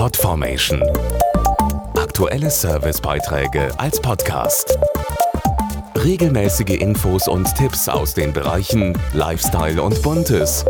Podformation. Aktuelle Servicebeiträge als Podcast. Regelmäßige Infos und Tipps aus den Bereichen Lifestyle und Buntes.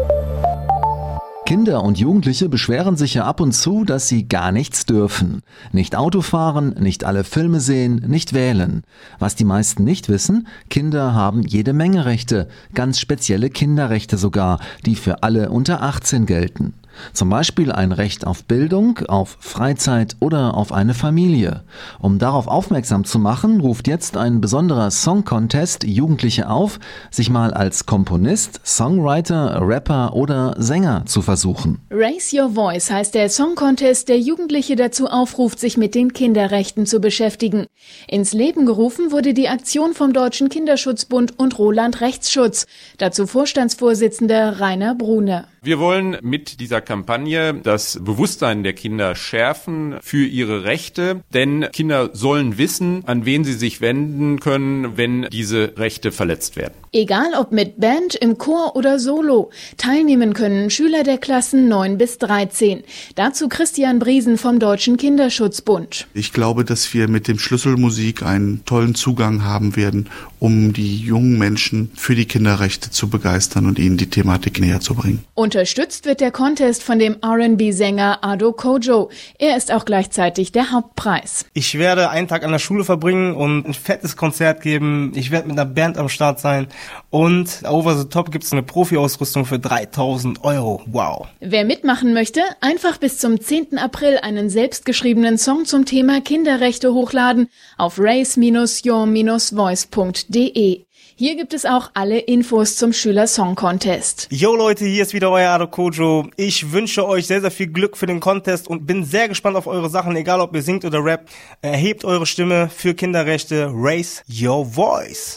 Kinder und Jugendliche beschweren sich ja ab und zu, dass sie gar nichts dürfen. Nicht Auto fahren, nicht alle Filme sehen, nicht wählen. Was die meisten nicht wissen, Kinder haben jede Menge Rechte, ganz spezielle Kinderrechte sogar, die für alle unter 18 gelten. Zum Beispiel ein Recht auf Bildung, auf Freizeit oder auf eine Familie. Um darauf aufmerksam zu machen, ruft jetzt ein besonderer Song Contest Jugendliche auf, sich mal als Komponist, Songwriter, Rapper oder Sänger zu versuchen. Raise Your Voice heißt der Song Contest, der Jugendliche dazu aufruft, sich mit den Kinderrechten zu beschäftigen. Ins Leben gerufen wurde die Aktion vom Deutschen Kinderschutzbund und Roland Rechtsschutz. Dazu Vorstandsvorsitzender Rainer Brune. Wir wollen mit dieser Kampagne das Bewusstsein der Kinder schärfen für ihre Rechte, denn Kinder sollen wissen, an wen sie sich wenden können, wenn diese Rechte verletzt werden. Egal ob mit Band, im Chor oder Solo, teilnehmen können Schüler der Klassen 9 bis 13. Dazu Christian Briesen vom Deutschen Kinderschutzbund. Ich glaube, dass wir mit dem Schlüsselmusik einen tollen Zugang haben werden, um die jungen Menschen für die Kinderrechte zu begeistern und ihnen die Thematik näher zu bringen. Und Unterstützt wird der Contest von dem R&B-Sänger Ado Kojo. Er ist auch gleichzeitig der Hauptpreis. Ich werde einen Tag an der Schule verbringen und ein fettes Konzert geben. Ich werde mit einer Band am Start sein. Und over the top gibt es eine Profi-Ausrüstung für 3000 Euro. Wow. Wer mitmachen möchte, einfach bis zum 10. April einen selbstgeschriebenen Song zum Thema Kinderrechte hochladen auf race-your-voice.de. Hier gibt es auch alle Infos zum Schüler Song Contest. Yo Leute, hier ist wieder euer Ado Kojo. Ich wünsche euch sehr, sehr viel Glück für den Contest und bin sehr gespannt auf eure Sachen, egal ob ihr singt oder rappt. Erhebt eure Stimme für Kinderrechte. Raise your voice.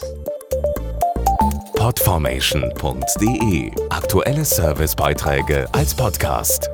Podformation.de Aktuelle Servicebeiträge als Podcast.